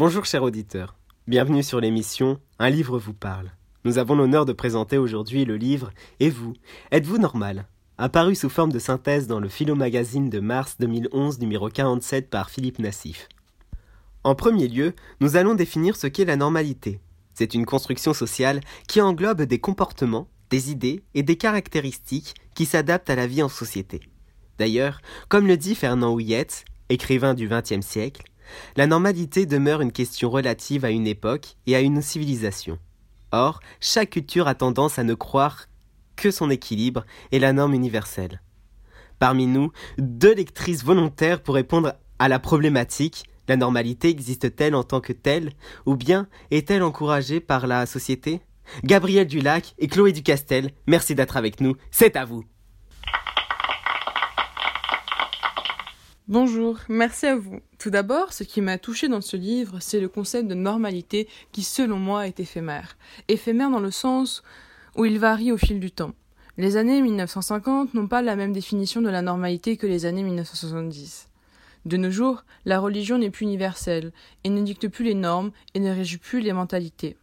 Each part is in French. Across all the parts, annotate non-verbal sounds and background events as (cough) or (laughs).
Bonjour chers auditeurs, bienvenue sur l'émission Un livre vous parle. Nous avons l'honneur de présenter aujourd'hui le livre Et vous, êtes-vous normal? apparu sous forme de synthèse dans le Philo Magazine de mars 2011 numéro 47 par Philippe Nassif. En premier lieu, nous allons définir ce qu'est la normalité. C'est une construction sociale qui englobe des comportements, des idées et des caractéristiques qui s'adaptent à la vie en société. D'ailleurs, comme le dit Fernand Houillette, écrivain du XXe siècle, la normalité demeure une question relative à une époque et à une civilisation. Or, chaque culture a tendance à ne croire que son équilibre est la norme universelle. Parmi nous, deux lectrices volontaires pour répondre à la problématique la normalité existe-t-elle en tant que telle, ou bien est-elle encouragée par la société? Gabriel Dulac et Chloé Ducastel, merci d'être avec nous, c'est à vous. Bonjour, merci à vous. Tout d'abord, ce qui m'a touché dans ce livre, c'est le concept de normalité qui, selon moi, est éphémère. Éphémère dans le sens où il varie au fil du temps. Les années 1950 n'ont pas la même définition de la normalité que les années 1970. De nos jours, la religion n'est plus universelle et ne dicte plus les normes et ne régit plus les mentalités.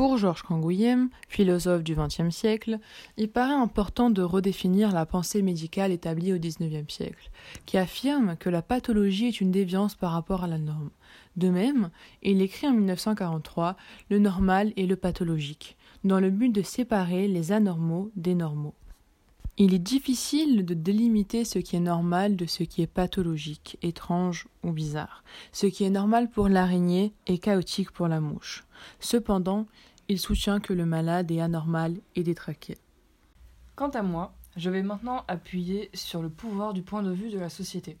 Pour Georges Canguilhem, philosophe du XXe siècle, il paraît important de redéfinir la pensée médicale établie au XIXe siècle, qui affirme que la pathologie est une déviance par rapport à la norme. De même, il écrit en 1943 Le normal et le pathologique, dans le but de séparer les anormaux des normaux. Il est difficile de délimiter ce qui est normal de ce qui est pathologique, étrange ou bizarre. Ce qui est normal pour l'araignée est chaotique pour la mouche. Cependant, il soutient que le malade est anormal et détraqué. Quant à moi, je vais maintenant appuyer sur le pouvoir du point de vue de la société.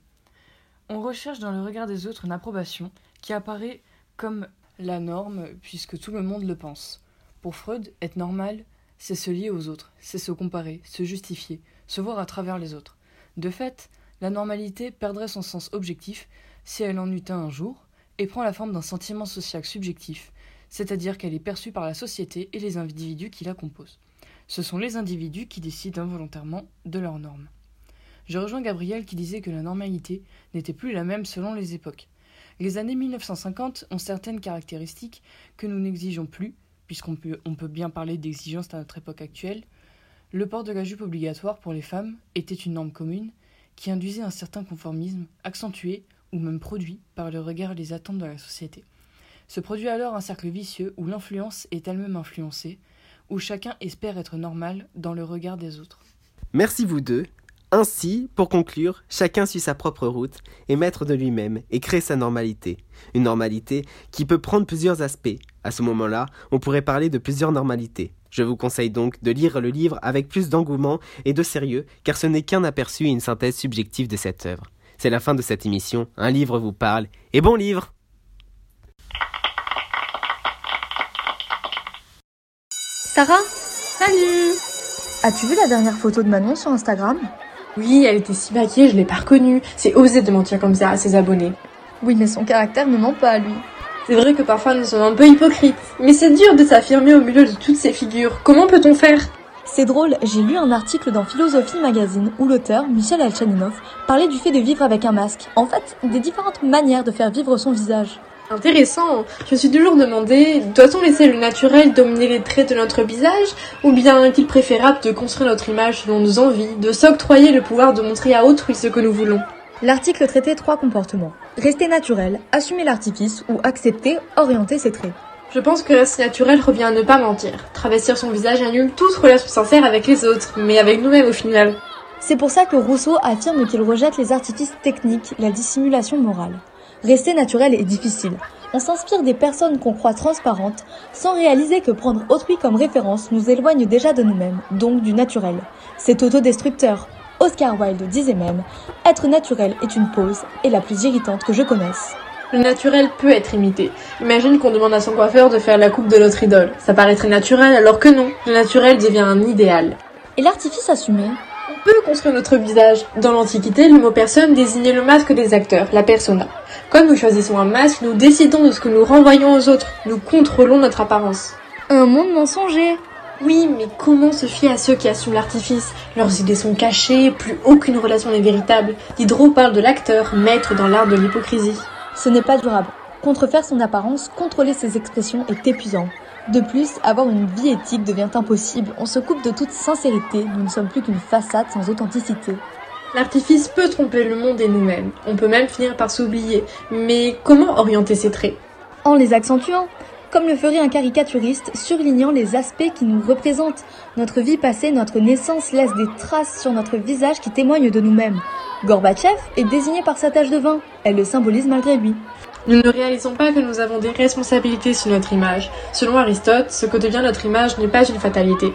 On recherche dans le regard des autres une approbation qui apparaît comme la norme puisque tout le monde le pense. Pour Freud, être normal, c'est se lier aux autres, c'est se comparer, se justifier, se voir à travers les autres. De fait, la normalité perdrait son sens objectif si elle en eut un un jour, et prend la forme d'un sentiment social subjectif, c'est-à-dire qu'elle est perçue par la société et les individus qui la composent. Ce sont les individus qui décident involontairement de leurs normes. Je rejoins Gabriel qui disait que la normalité n'était plus la même selon les époques. Les années 1950 ont certaines caractéristiques que nous n'exigeons plus, puisqu'on peut, on peut bien parler d'exigences à notre époque actuelle. Le port de la jupe obligatoire pour les femmes était une norme commune qui induisait un certain conformisme, accentué ou même produit par le regard et les attentes de la société. Se produit alors un cercle vicieux où l'influence est elle-même influencée, où chacun espère être normal dans le regard des autres. Merci vous deux. Ainsi, pour conclure, chacun suit sa propre route, est maître de lui-même et crée sa normalité. Une normalité qui peut prendre plusieurs aspects. À ce moment-là, on pourrait parler de plusieurs normalités. Je vous conseille donc de lire le livre avec plus d'engouement et de sérieux, car ce n'est qu'un aperçu et une synthèse subjective de cette œuvre. C'est la fin de cette émission, un livre vous parle, et bon livre Sarah Salut As-tu vu la dernière photo de Manon sur Instagram? Oui, elle était si maquillée, je l'ai pas reconnue. C'est osé de mentir comme ça à ses abonnés. Oui, mais son caractère ne ment pas à lui. C'est vrai que parfois nous sommes un peu hypocrites. Mais c'est dur de s'affirmer au milieu de toutes ces figures. Comment peut-on faire? C'est drôle, j'ai lu un article dans Philosophie Magazine où l'auteur, Michel Alchaninov, parlait du fait de vivre avec un masque. En fait, des différentes manières de faire vivre son visage. Intéressant. Je me suis toujours demandé, doit-on laisser le naturel dominer les traits de notre visage Ou bien est-il préférable de construire notre image selon nos envies, de s'octroyer le pouvoir de montrer à autrui ce que nous voulons? L'article traitait trois comportements. Rester naturel, assumer l'artifice ou accepter, orienter ses traits. Je pense que rester naturel revient à ne pas mentir. Travestir son visage annule toute relation sincère avec les autres, mais avec nous-mêmes au final. C'est pour ça que Rousseau affirme qu'il rejette les artifices techniques, la dissimulation morale. Rester naturel est difficile. On s'inspire des personnes qu'on croit transparentes, sans réaliser que prendre autrui comme référence nous éloigne déjà de nous-mêmes, donc du naturel. C'est autodestructeur. Oscar Wilde disait même Être naturel est une pause, et la plus irritante que je connaisse. Le naturel peut être imité. Imagine qu'on demande à son coiffeur de faire la coupe de notre idole. Ça paraît très naturel alors que non. Le naturel devient un idéal. Et l'artifice assumé? On peut construire notre visage. Dans l'Antiquité, le mot personne désignait le masque des acteurs, la persona. Comme nous choisissons un masque, nous décidons de ce que nous renvoyons aux autres. Nous contrôlons notre apparence. Un monde mensonger Oui, mais comment se fier à ceux qui assument l'artifice? Leurs idées sont cachées, plus aucune relation n'est véritable. Diderot parle de l'acteur, maître dans l'art de l'hypocrisie. Ce n'est pas durable. Contrefaire son apparence, contrôler ses expressions est épuisant. De plus, avoir une vie éthique devient impossible. On se coupe de toute sincérité. Nous ne sommes plus qu'une façade sans authenticité. L'artifice peut tromper le monde et nous-mêmes. On peut même finir par s'oublier. Mais comment orienter ces traits? En les accentuant, comme le ferait un caricaturiste, surlignant les aspects qui nous représentent. Notre vie passée, notre naissance laisse des traces sur notre visage qui témoignent de nous-mêmes. Gorbatchev est désigné par sa tache de vin. Elle le symbolise malgré lui. Nous ne réalisons pas que nous avons des responsabilités sur notre image. Selon Aristote, ce que devient notre image n'est pas une fatalité.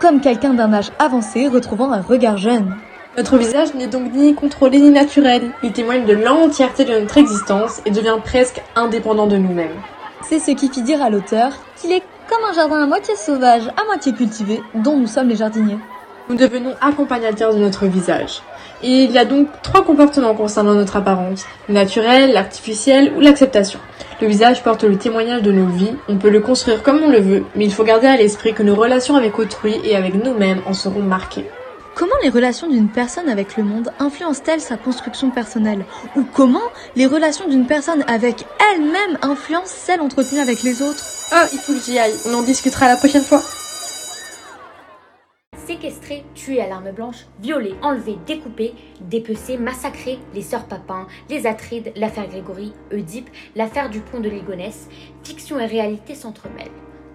Comme quelqu'un d'un âge avancé retrouvant un regard jeune. Notre visage n'est donc ni contrôlé ni naturel. Il témoigne de l'entièreté de notre existence et devient presque indépendant de nous-mêmes. C'est ce qui fit dire à l'auteur qu'il est comme un jardin à moitié sauvage, à moitié cultivé, dont nous sommes les jardiniers. Nous devenons accompagnateurs de notre visage. Et il y a donc trois comportements concernant notre apparence, le naturel, l'artificiel ou l'acceptation. Le visage porte le témoignage de nos vies, on peut le construire comme on le veut, mais il faut garder à l'esprit que nos relations avec autrui et avec nous-mêmes en seront marquées. Comment les relations d'une personne avec le monde influencent-elles sa construction personnelle Ou comment les relations d'une personne avec elle-même influencent celles entretenues avec les autres Ah, il faut que j'y aille, on en discutera la prochaine fois. Séquestrés, tués à l'arme blanche, violés, enlevés, découpés, dépecés, massacrés, les sœurs Papin, les Atrides, l'affaire Grégory, Oedipe, l'affaire du pont de Ligonnès, fiction et réalité s'entremêlent.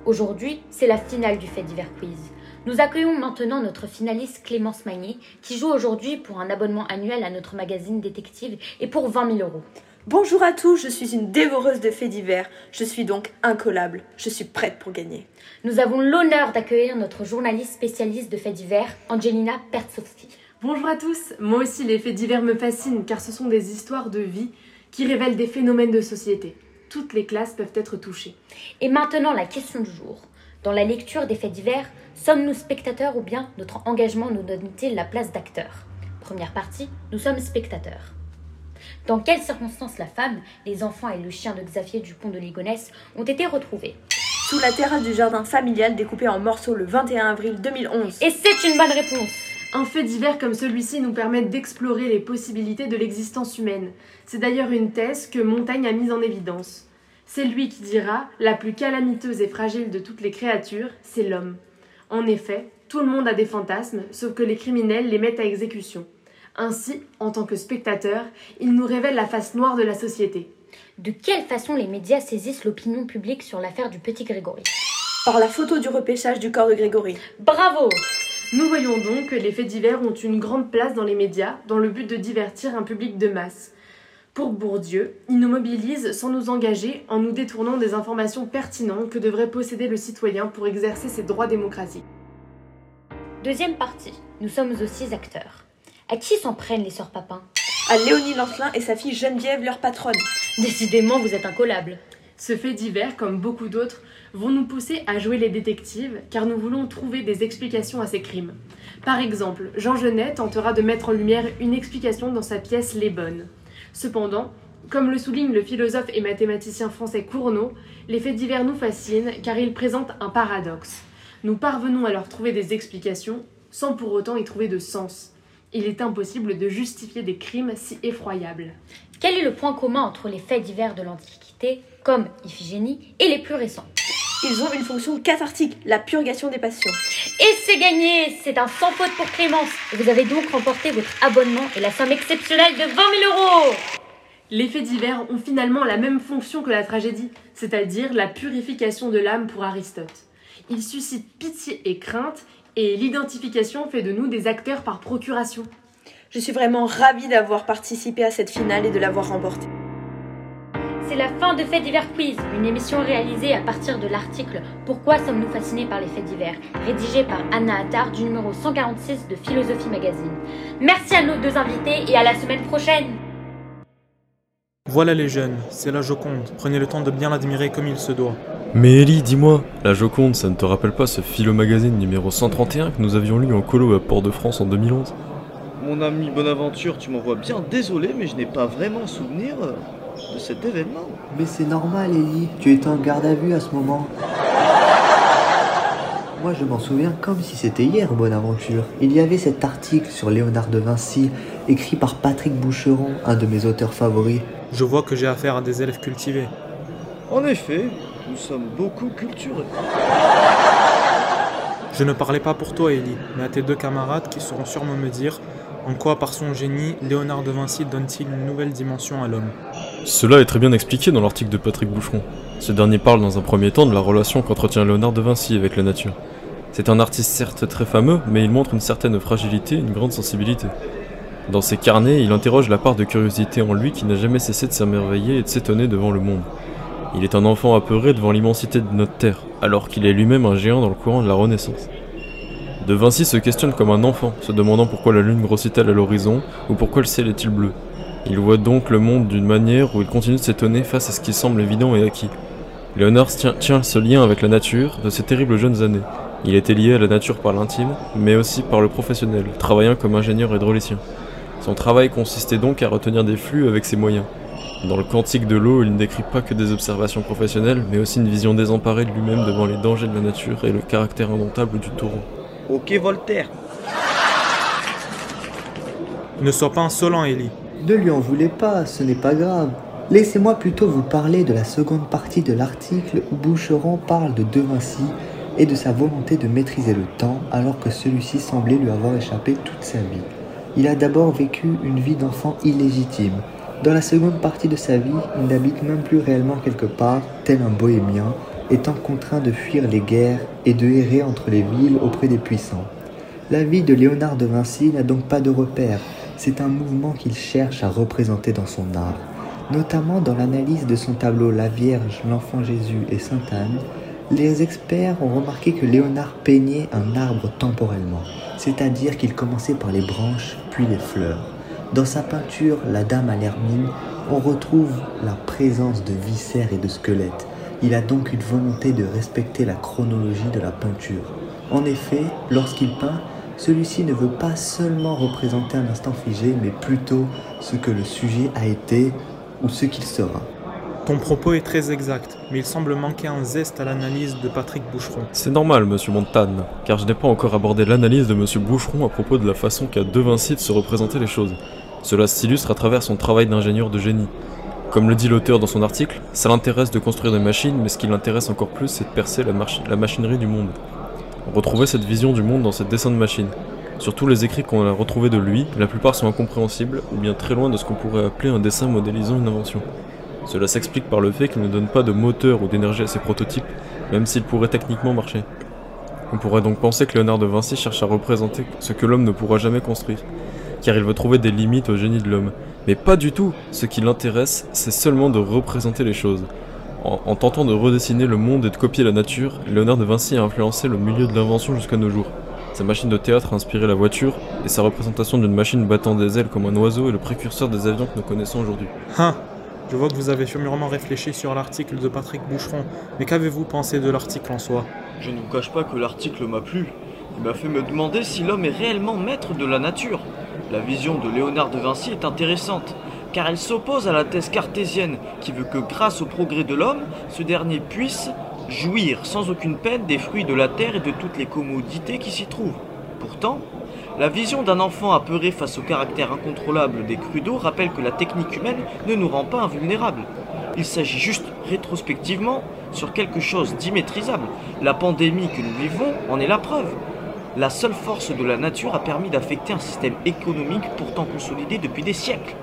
Aujourd'hui, c'est la finale du fait divers quiz. Nous accueillons maintenant notre finaliste Clémence Magnier, qui joue aujourd'hui pour un abonnement annuel à notre magazine détective et pour 20 000 euros. Bonjour à tous, je suis une dévoreuse de faits divers. Je suis donc incollable. Je suis prête pour gagner. Nous avons l'honneur d'accueillir notre journaliste spécialiste de faits divers, Angelina Pertsovski. Bonjour à tous, moi aussi les faits divers me fascinent car ce sont des histoires de vie qui révèlent des phénomènes de société. Toutes les classes peuvent être touchées. Et maintenant la question du jour. Dans la lecture des faits divers, sommes-nous spectateurs ou bien notre engagement nous donne-t-il la place d'acteur? Première partie, nous sommes spectateurs. Dans quelles circonstances la femme, les enfants et le chien de Xavier du pont de Ligonnès ont été retrouvés? Sous la terrasse du jardin familial découpé en morceaux le 21 avril 2011. Et c'est une bonne réponse Un fait divers comme celui-ci nous permet d'explorer les possibilités de l'existence humaine. C'est d'ailleurs une thèse que Montaigne a mise en évidence. C'est lui qui dira La plus calamiteuse et fragile de toutes les créatures, c'est l'homme. En effet, tout le monde a des fantasmes, sauf que les criminels les mettent à exécution. Ainsi, en tant que spectateur, il nous révèle la face noire de la société. De quelle façon les médias saisissent l'opinion publique sur l'affaire du petit Grégory? Par la photo du repêchage du corps de Grégory. Bravo Nous voyons donc que les faits divers ont une grande place dans les médias dans le but de divertir un public de masse. Pour Bourdieu, il nous mobilise sans nous engager en nous détournant des informations pertinentes que devrait posséder le citoyen pour exercer ses droits démocratiques. Deuxième partie, nous sommes aussi acteurs. À qui s'en prennent les sœurs Papin? À Léonie Lancelin et sa fille Geneviève, leur patronne. Décidément, vous êtes incollables. Ce fait divers, comme beaucoup d'autres, vont nous pousser à jouer les détectives car nous voulons trouver des explications à ces crimes. Par exemple, Jean Genet tentera de mettre en lumière une explication dans sa pièce Les Bonnes. Cependant, comme le souligne le philosophe et mathématicien français Cournot, les faits divers nous fascinent car ils présentent un paradoxe. Nous parvenons à leur trouver des explications sans pour autant y trouver de sens. Il est impossible de justifier des crimes si effroyables. Quel est le point commun entre les faits divers de l'Antiquité, comme Iphigénie, et les plus récents? Ils ont une fonction cathartique, la purgation des passions. Et c'est gagné C'est un sans faute pour Clémence Vous avez donc remporté votre abonnement et la somme exceptionnelle de 20 000 euros Les faits divers ont finalement la même fonction que la tragédie, c'est-à-dire la purification de l'âme pour Aristote. Ils suscitent pitié et crainte, et l'identification fait de nous des acteurs par procuration. Je suis vraiment ravie d'avoir participé à cette finale et de l'avoir remportée. C'est la fin de Faits divers Quiz, une émission réalisée à partir de l'article Pourquoi sommes-nous fascinés par les faits divers, rédigé par Anna Attar du numéro 146 de Philosophie Magazine. Merci à nos deux invités et à la semaine prochaine Voilà les jeunes, c'est la Joconde. Prenez le temps de bien l'admirer comme il se doit. Mais Ellie, dis-moi, la Joconde, ça ne te rappelle pas ce Philo Magazine numéro 131 que nous avions lu en colo à Port-de-France en 2011 Mon ami Bonaventure, tu m'envoies bien désolé, mais je n'ai pas vraiment souvenir euh, de cet événement. Mais c'est normal, Ellie. Tu étais en garde à vue à ce moment. Moi, je m'en souviens comme si c'était hier, Bonaventure. Il y avait cet article sur Léonard de Vinci, écrit par Patrick Boucheron, un de mes auteurs favoris. Je vois que j'ai affaire à des élèves cultivés. En effet, nous sommes beaucoup culturés. Je ne parlais pas pour toi, Ellie, mais à tes deux camarades qui sauront sûrement me dire en quoi, par son génie, Léonard de Vinci donne-t-il une nouvelle dimension à l'homme? Cela est très bien expliqué dans l'article de Patrick Boucheron. Ce dernier parle dans un premier temps de la relation qu'entretient Léonard de Vinci avec la nature. C'est un artiste certes très fameux, mais il montre une certaine fragilité, une grande sensibilité. Dans ses carnets, il interroge la part de curiosité en lui qui n'a jamais cessé de s'émerveiller et de s'étonner devant le monde. Il est un enfant apeuré devant l'immensité de notre Terre, alors qu'il est lui-même un géant dans le courant de la Renaissance. De Vinci se questionne comme un enfant, se demandant pourquoi la lune grossit-elle à l'horizon ou pourquoi le ciel est-il bleu. Il voit donc le monde d'une manière où il continue de s'étonner face à ce qui semble évident et acquis. Léonard tient, ce lien avec la nature de ses terribles jeunes années. Il était lié à la nature par l'intime, mais aussi par le professionnel, travaillant comme ingénieur hydraulicien. Son travail consistait donc à retenir des flux avec ses moyens. Dans le Cantique de l'eau, il ne décrit pas que des observations professionnelles, mais aussi une vision désemparée de lui-même devant les dangers de la nature et le caractère indomptable du taureau. Ok Voltaire. Ne sois pas insolent, Ellie. Ne lui en voulez pas, ce n'est pas grave. Laissez-moi plutôt vous parler de la seconde partie de l'article où Boucheron parle de De Vinci et de sa volonté de maîtriser le temps alors que celui-ci semblait lui avoir échappé toute sa vie. Il a d'abord vécu une vie d'enfant illégitime. Dans la seconde partie de sa vie, il n'habite même plus réellement quelque part, tel un bohémien, étant contraint de fuir les guerres et de errer entre les villes auprès des puissants. La vie de Léonard de Vinci n'a donc pas de repère, c'est un mouvement qu'il cherche à représenter dans son art. Notamment dans l'analyse de son tableau La Vierge, l'Enfant Jésus et Sainte Anne, les experts ont remarqué que Léonard peignait un arbre temporellement, c'est-à-dire qu'il commençait par les branches puis les fleurs. Dans sa peinture La Dame à l'Hermine, on retrouve la présence de viscères et de squelettes. Il a donc une volonté de respecter la chronologie de la peinture. En effet, lorsqu'il peint, celui-ci ne veut pas seulement représenter un instant figé, mais plutôt ce que le sujet a été ou ce qu'il sera. Ton propos est très exact, mais il semble manquer un zeste à l'analyse de Patrick Boucheron. C'est normal, monsieur Montane, car je n'ai pas encore abordé l'analyse de monsieur Boucheron à propos de la façon qu'a De Vinci de se représenter les choses. Cela s'illustre à travers son travail d'ingénieur de génie. Comme le dit l'auteur dans son article, ça l'intéresse de construire des machines, mais ce qui l'intéresse encore plus, c'est de percer la, machinerie du monde. On retrouvait cette vision du monde dans ses dessins de machines. Surtout les écrits qu'on a retrouvés de lui, la plupart sont incompréhensibles ou bien très loin de ce qu'on pourrait appeler un dessin modélisant une invention. Cela s'explique par le fait qu'il ne donne pas de moteur ou d'énergie à ses prototypes, même s'ils pourraient techniquement marcher. On pourrait donc penser que Léonard de Vinci cherche à représenter ce que l'homme ne pourra jamais construire, car il veut trouver des limites au génie de l'homme. Mais pas du tout Ce qui l'intéresse, c'est seulement de représenter les choses. En, en, tentant de redessiner le monde et de copier la nature, Léonard de Vinci a influencé le milieu de l'invention jusqu'à nos jours. Sa machine de théâtre a inspiré la voiture, et sa représentation d'une machine battant des ailes comme un oiseau est le précurseur des avions que nous connaissons aujourd'hui. Hein Je vois que vous avez mûrement réfléchi sur l'article de Patrick Boucheron, mais qu'avez-vous pensé de l'article en soi? Je ne vous cache pas que l'article m'a plu. Il m'a fait me demander si l'homme est réellement maître de la nature. La vision de Léonard de Vinci est intéressante, car elle s'oppose à la thèse cartésienne qui veut que grâce au progrès de l'homme, ce dernier puisse jouir sans aucune peine des fruits de la terre et de toutes les commodités qui s'y trouvent. Pourtant, la vision d'un enfant apeuré face au caractère incontrôlable des crues rappelle que la technique humaine ne nous rend pas invulnérables. Il s'agit juste rétrospectivement sur quelque chose d'immaîtrisable. La pandémie que nous vivons en est la preuve. La seule force de la nature a permis d'affecter un système économique pourtant consolidé depuis des siècles.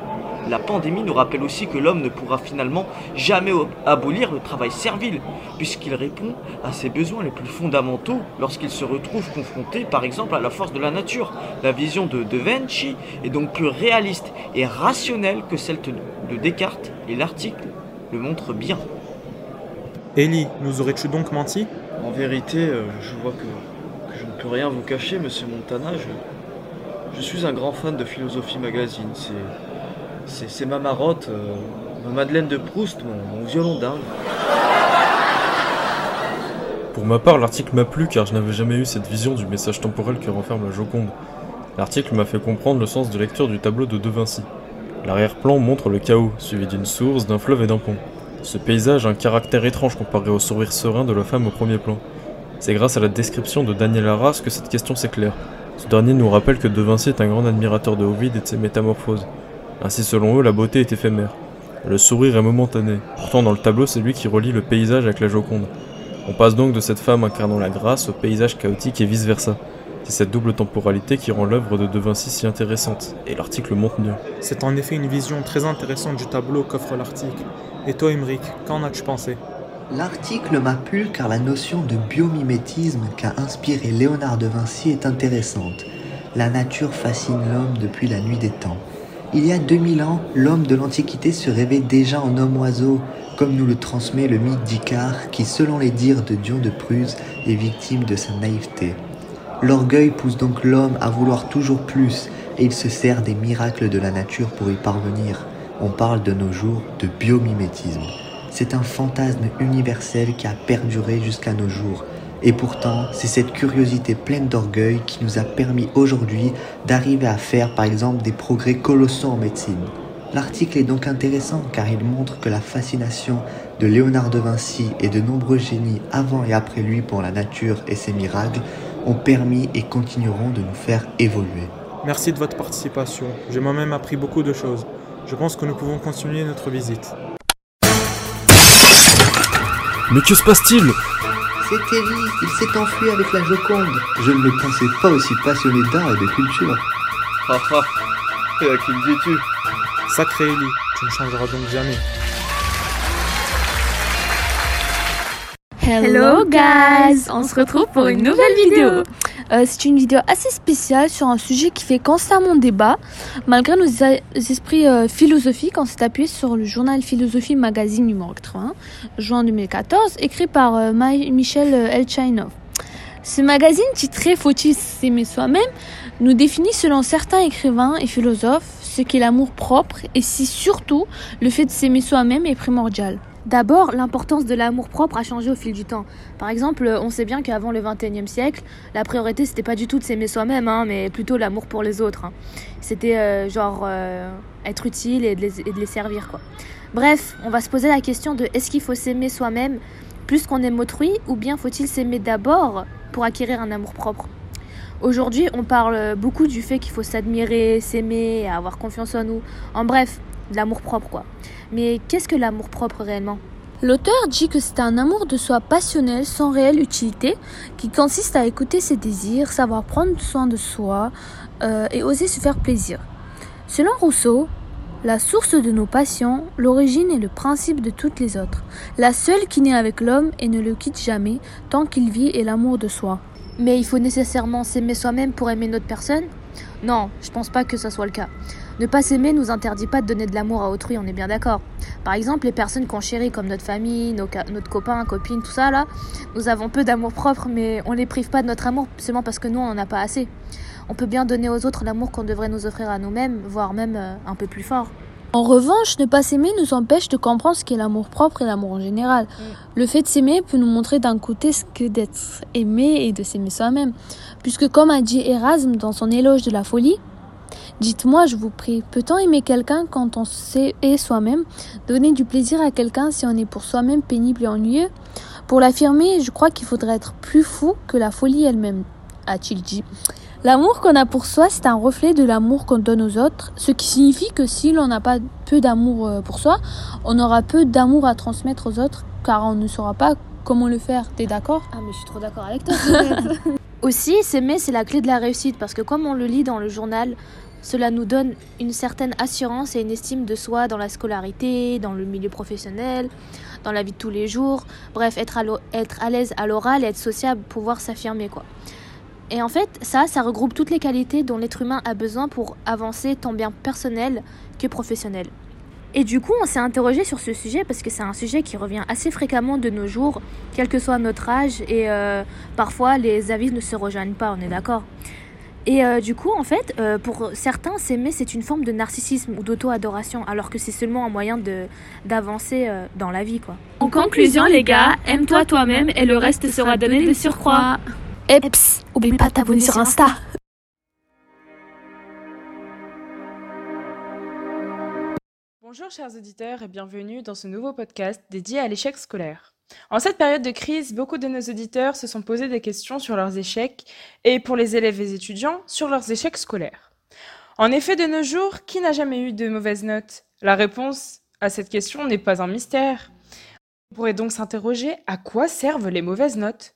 La pandémie nous rappelle aussi que l'homme ne pourra finalement jamais abolir le travail servile, puisqu'il répond à ses besoins les plus fondamentaux lorsqu'il se retrouve confronté par exemple à la force de la nature. La vision de De Vinci est donc plus réaliste et rationnelle que celle de Descartes, et l'article le montre bien. Ellie, nous aurais-tu donc menti? En vérité, euh, je vois que, ne peux rien vous cacher, monsieur Montana. Je, suis un grand fan de Philosophie Magazine. C'est ma marotte, euh, ma Madeleine de Proust, mon, mon, violon dingue. Pour ma part, l'article m'a plu car je n'avais jamais eu cette vision du message temporel que renferme la Joconde. L'article m'a fait comprendre le sens de lecture du tableau de De Vinci. L'arrière-plan montre le chaos, suivi d'une source, d'un fleuve et d'un pont. Ce paysage a un caractère étrange comparé au sourire serein de la femme au premier plan. C'est grâce à la description de Daniel Arras que cette question s'éclaire. Ce dernier nous rappelle que De Vinci est un grand admirateur de Ovid et de ses métamorphoses. Ainsi, selon eux, la beauté est éphémère. Le sourire est momentané. Pourtant, dans le tableau, c'est lui qui relie le paysage avec la Joconde. On passe donc de cette femme incarnant la grâce au paysage chaotique et vice-versa. C'est cette double temporalité qui rend l'œuvre de De Vinci si intéressante, et l'article montre bien. C'est en effet une vision très intéressante du tableau qu'offre l'article. Et toi, Emmerich, qu'en as-tu pensé? L'article m'a plu car la notion de biomimétisme qu'a inspiré Léonard de Vinci est intéressante. La nature fascine l'homme depuis la nuit des temps. Il y a 2000 ans, l'homme de l'Antiquité se rêvait déjà en homme-oiseau, comme nous le transmet le mythe d'Icare, qui, selon les dires de Dion de Prusse, est victime de sa naïveté. L'orgueil pousse donc l'homme à vouloir toujours plus, et il se sert des miracles de la nature pour y parvenir. On parle de nos jours de biomimétisme. C'est un fantasme universel qui a perduré jusqu'à nos jours. Et pourtant, c'est cette curiosité pleine d'orgueil qui nous a permis aujourd'hui d'arriver à faire par exemple des progrès colossaux en médecine. L'article est donc intéressant car il montre que la fascination de Léonard de Vinci et de nombreux génies avant et après lui pour la nature et ses miracles ont permis et continueront de nous faire évoluer. Merci de votre participation. J'ai moi-même appris beaucoup de choses. Je pense que nous pouvons continuer notre visite. Mais que se passe-t-il C'est Terry, il s'est enfui avec la Joconde. Je ne le pensais pas aussi passionné d'art et de culture. Ha ha Et à qui le dis-tu Sacré Ellie, tu ne changeras donc jamais. Hello guys On se retrouve pour une nouvelle vidéo Euh, C'est une vidéo assez spéciale sur un sujet qui fait constamment débat. Malgré nos esprits euh, philosophiques, on s'est appuyé sur le journal Philosophie Magazine numéro 80, juin 2014, écrit par euh, Michel Elchainov. Ce magazine, titré Faut-il s'aimer soi-même, nous définit selon certains écrivains et philosophes ce qu'est l'amour propre et si surtout le fait de s'aimer soi-même est primordial. D'abord, l'importance de l'amour propre a changé au fil du temps. Par exemple, on sait bien qu'avant le 21e siècle, la priorité c'était pas du tout de s'aimer soi-même, hein, mais plutôt l'amour pour les autres. hein. C'était euh, genre euh, être utile et de, les, et de les servir quoi. Bref, on va se poser la question de est-ce qu'il faut s'aimer soi-même plus qu'on aime autrui ou bien faut-il s'aimer d'abord pour acquérir un amour propre? Aujourd'hui, on parle beaucoup du fait qu'il faut s'admirer, s'aimer, avoir confiance en nous. En bref, l'amour propre quoi. Mais qu'est-ce que l'amour propre réellement? L'auteur dit que c'est un amour de soi passionnel sans réelle utilité qui consiste à écouter ses désirs, savoir prendre soin de soi euh, et oser se faire plaisir. Selon Rousseau, la source de nos passions, l'origine et le principe de toutes les autres. La seule qui naît avec l'homme et ne le quitte jamais tant qu'il vit est l'amour de soi. Mais il faut nécessairement s'aimer soi-même pour aimer une autre personne Non, je pense pas que ça soit le cas. Ne pas s'aimer nous interdit pas de donner de l'amour à autrui, on est bien d'accord. Par exemple, les personnes qu'on chérit comme notre famille, nos notre copain, copine, tout ça nous avons peu d'amour propre, mais on les prive pas de notre amour seulement parce que nous on en a pas assez. On peut bien donner aux autres l'amour qu'on devrait nous offrir à nous-mêmes, voire même euh, un peu plus fort. En revanche, ne pas s'aimer nous empêche de comprendre ce qu'est l'amour propre et l'amour en général. Le fait de s'aimer peut nous montrer d'un côté ce que d'être aimé et de s'aimer soi-même. Puisque comme a dit Erasme dans son éloge de la folie, Dites-moi, je vous prie, peut-on aimer quelqu'un quand on sait soi-même? Donner du plaisir à quelqu'un si on est pour soi-même pénible et ennuyeux Pour l'affirmer, je crois qu'il faudrait être plus fou que la folie elle-même, a-t-il dit. L'amour qu'on a pour soi, c'est un reflet de l'amour qu'on donne aux autres, ce qui signifie que si l'on n'a pas peu d'amour euh, pour soi, on aura peu d'amour à transmettre aux autres, car on ne saura pas comment le faire. T'es d'accord? Ah mais je suis trop d'accord avec toi. (laughs) Aussi, s'aimer, c'est la clé de la réussite parce que comme on le lit dans le journal, cela nous donne une certaine assurance et une estime de soi dans la scolarité, dans le milieu professionnel, dans la vie de tous les jours. Bref, être à, l'o- être à l'aise à l'oral et être sociable, pouvoir s'affirmer quoi. Et en fait, ça, ça regroupe toutes les qualités dont l'être humain a besoin pour avancer tant bien personnel que professionnel. Et du coup, on s'est interrogé sur ce sujet parce que c'est un sujet qui revient assez fréquemment de nos jours, quel que soit notre âge, et euh, parfois les avis ne se rejoignent pas, on est d'accord. Et euh, du coup, en fait, euh, pour certains, s'aimer, c'est une forme de narcissisme ou d'auto-adoration, alors que c'est seulement un moyen d'avancer dans la vie, quoi. En conclusion, les gars, aime-toi toi-même et le reste sera donné de surcroît. Eps, oublie pas de t'abonner sur Insta. Bonjour chers auditeurs et bienvenue dans ce nouveau podcast dédié à l'échec scolaire. En cette période de crise, beaucoup de nos auditeurs se sont posé des questions sur leurs échecs et pour les élèves et étudiants sur leurs échecs scolaires. En effet, de nos jours, qui n'a jamais eu de mauvaises notes? La réponse à cette question n'est pas un mystère. On pourrait donc s'interroger à quoi servent les mauvaises notes?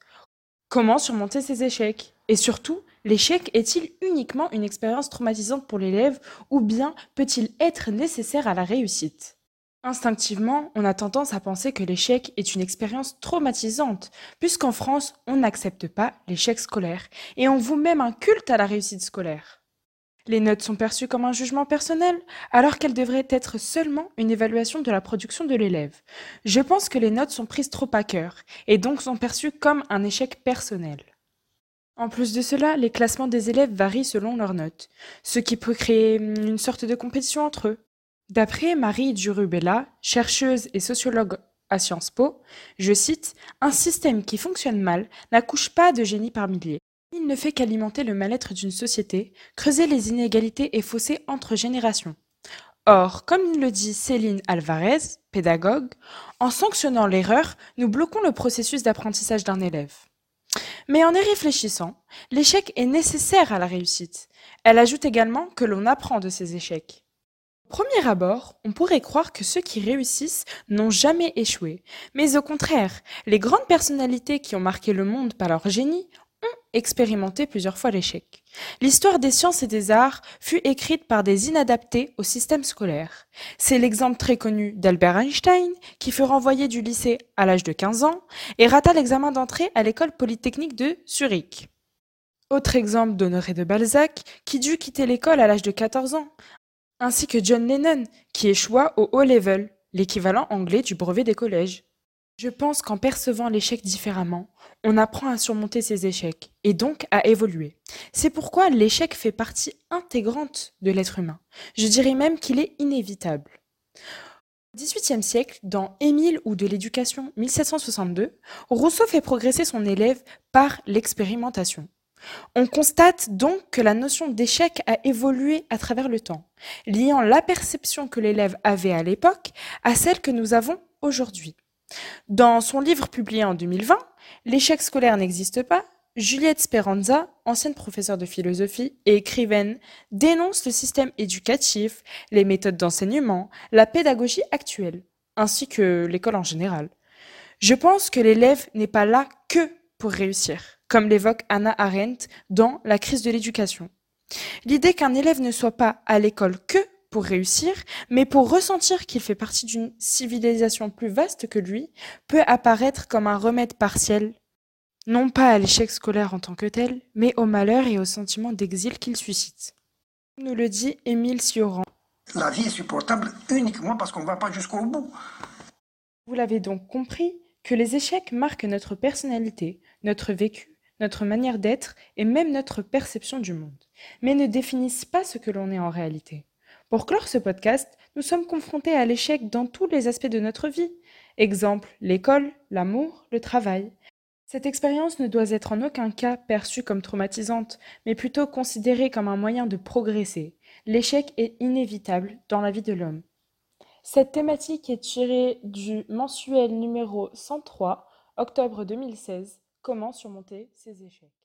Comment surmonter ces échecs? Et surtout, l'échec est-il uniquement une expérience traumatisante pour l'élève ou bien peut-il être nécessaire à la réussite? Instinctivement, on a tendance à penser que l'échec est une expérience traumatisante, puisqu'en France, on n'accepte pas l'échec scolaire, et on voue même un culte à la réussite scolaire. Les notes sont perçues comme un jugement personnel, alors qu'elles devraient être seulement une évaluation de la production de l'élève. Je pense que les notes sont prises trop à cœur, et donc sont perçues comme un échec personnel. En plus de cela, les classements des élèves varient selon leurs notes, ce qui peut créer une sorte de compétition entre eux. D'après Marie Durubella, chercheuse et sociologue à Sciences Po, je cite Un système qui fonctionne mal n'accouche pas de génie par milliers. Il ne fait qu'alimenter le mal-être d'une société, creuser les inégalités et fossés entre générations. Or, comme le dit Céline Alvarez, pédagogue, en sanctionnant l'erreur, nous bloquons le processus d'apprentissage d'un élève. Mais en y réfléchissant, l'échec est nécessaire à la réussite. Elle ajoute également que l'on apprend de ses échecs premier abord, on pourrait croire que ceux qui réussissent n'ont jamais échoué. Mais au contraire, les grandes personnalités qui ont marqué le monde par leur génie expérimenté plusieurs fois l'échec. L'histoire des sciences et des arts fut écrite par des inadaptés au système scolaire. C'est l'exemple très connu d'Albert Einstein, qui fut renvoyé du lycée à l'âge de 15 ans et rata l'examen d'entrée à l'école polytechnique de Zurich. Autre exemple d'Honoré de Balzac, qui dut quitter l'école à l'âge de 14 ans, ainsi que John Lennon, qui échoua au O-level, l'équivalent anglais du brevet des collèges. Je pense qu'en percevant l'échec différemment, on apprend à surmonter ses échecs et donc à évoluer. C'est pourquoi l'échec fait partie intégrante de l'être humain. Je dirais même qu'il est inévitable. Au XVIIIe siècle, dans Émile ou de l'éducation 1762, Rousseau fait progresser son élève par l'expérimentation. On constate donc que la notion d'échec a évolué à travers le temps, liant la perception que l'élève avait à l'époque à celle que nous avons aujourd'hui. Dans son livre publié en 2020, L'échec scolaire n'existe pas, Juliette Speranza, ancienne professeure de philosophie et écrivaine, dénonce le système éducatif, les méthodes d'enseignement, la pédagogie actuelle, ainsi que l'école en général. Je pense que l'élève n'est pas là que pour réussir comme l'évoque Anna Arendt dans La crise de l'éducation. L'idée qu'un élève ne soit pas à l'école que pour réussir, mais pour ressentir qu'il fait partie d'une civilisation plus vaste que lui, peut apparaître comme un remède partiel, non pas à l'échec scolaire en tant que tel, mais au malheur et au sentiment d'exil qu'il suscite. Nous le dit Émile Sioran. La vie est supportable uniquement parce qu'on ne va pas jusqu'au bout. Vous l'avez donc compris que les échecs marquent notre personnalité, notre vécu, notre manière d'être et même notre perception du monde, mais ne définissent pas ce que l'on est en réalité. Pour clore ce podcast, nous sommes confrontés à l'échec dans tous les aspects de notre vie. Exemple, l'école, l'amour, le travail. Cette expérience ne doit être en aucun cas perçue comme traumatisante, mais plutôt considérée comme un moyen de progresser. L'échec est inévitable dans la vie de l'homme. Cette thématique est tirée du mensuel numéro 103, octobre 2016, Comment surmonter ces échecs?